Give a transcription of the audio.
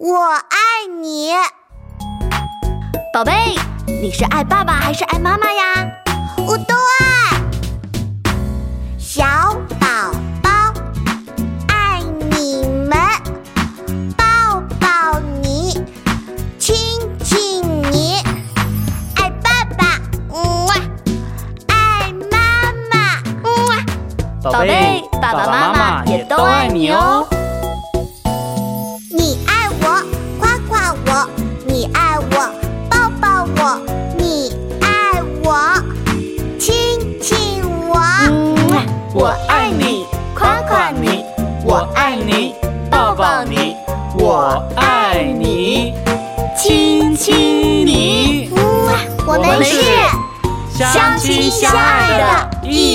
我爱你，宝贝，你是爱爸爸还是爱妈妈呀？我都爱。小宝宝爱你们，抱抱你，亲亲你。爱爸爸，嗯哇；爱妈妈，嗯哇。宝贝，爸爸妈妈也都爱你哦。爱你，夸夸你；我爱你，抱抱你；我爱你，亲亲你。我们是相亲相爱的一。